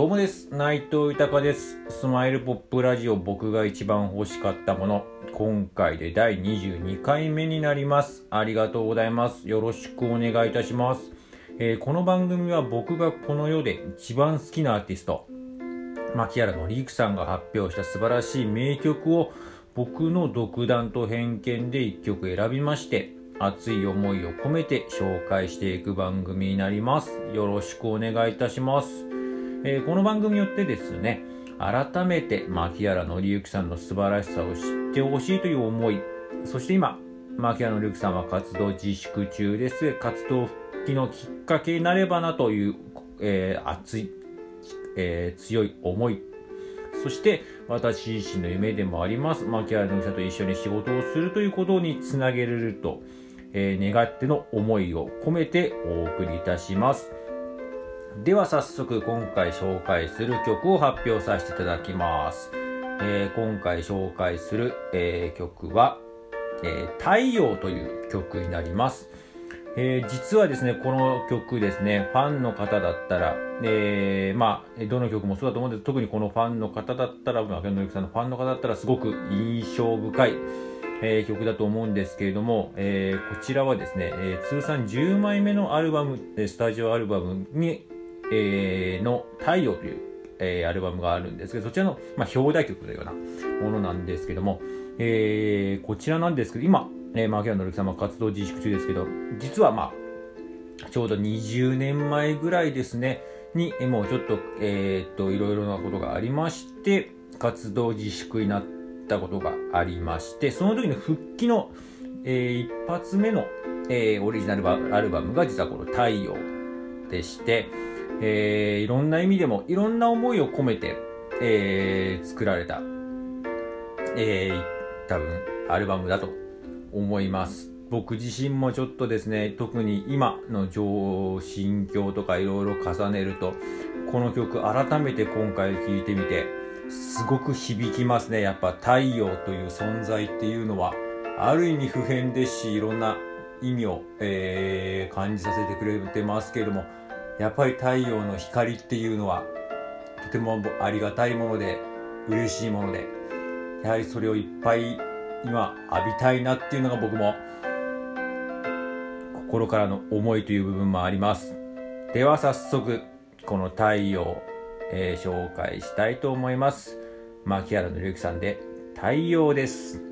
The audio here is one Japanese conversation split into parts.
どうもです。内藤豊です。スマイルポップラジオ僕が一番欲しかったもの。今回で第22回目になります。ありがとうございます。よろしくお願いいたします。えーこの番組は僕がこの世で一番好きなアーティスト、牧原紀之さんが発表した素晴らしい名曲を僕の独断と偏見で1曲選びまして熱い思いを込めて紹介していく番組になりますよろしくお願いいたします、えーこの番組によってですね改めて牧原紀之さんの素晴らしさを知ってほしいという思いそして今牧原紀之さんは活動自粛中です。活動復帰のきっかけになればなという、えー熱いえー強い思い。そして私自身の夢でもあります。牧原のさんと一緒に仕事をするということにつなげれると、えー願っての思いを込めてお送りいたします。では早速今回紹介する曲を発表させていただきます、えー今回紹介する、えー曲は、えー太陽という曲になります。え実はですね、この曲ですね、ファンの方だったら、えまあ、どの曲もそうだと思うんです。特にこのファンの方だったら、牧野由さんのファンの方だったら、すごく印象深い、え曲だと思うんですけれども、えこちらはですね、え通算10枚目のアルバム、スタジオアルバムに、えーの太陽という、えアルバムがあるんですけど、そちらの、まあ、表題曲のようなものなんですけども、えーこちらなんですけど、今、えー、牧原紀之さんは活動自粛中ですけど、実はまあ、ちょうど20年前ぐらいですね、に、もうちょっと、えーっと、いろいろなことがありまして、活動自粛になったことがありまして、その時の復帰の、えー一発目の、えーオリジナルアルバムが実はこの太陽でして、えーいろんな意味でも、いろんな思いを込めて、えー作られた、えー多分、アルバムだと思います。僕自身もちょっとですね、特に今の情心境とかいろいろ重ねると、この曲改めて今回聴いてみて、すごく響きますね。やっぱ太陽という存在っていうのは、ある意味普遍ですし、いろんな意味を、えー感じさせてくれてますけれども、やっぱり太陽の光っていうのは、とてもありがたいもので、嬉しいもので、やはりそれをいっぱい今浴びたいなっていうのが僕も心からの思いという部分もあります。では早速この太陽、えー紹介したいと思います。牧原紀之さんで太陽です。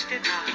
してた。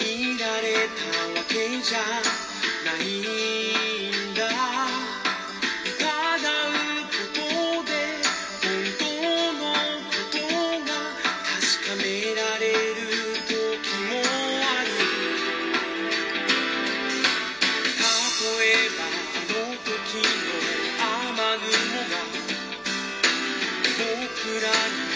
いられたわけじゃないんだうたがうことで本当のことがたしかめられるときもある。たとえばあの時の雨雲がぼくらに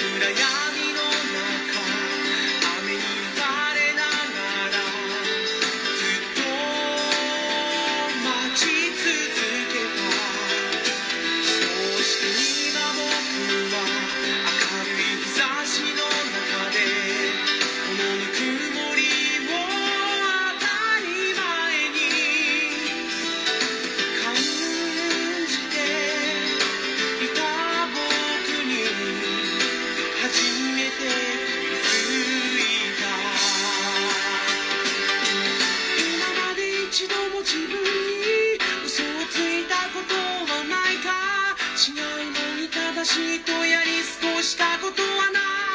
暗闇違うのに正しいとやり過ごしたことはない？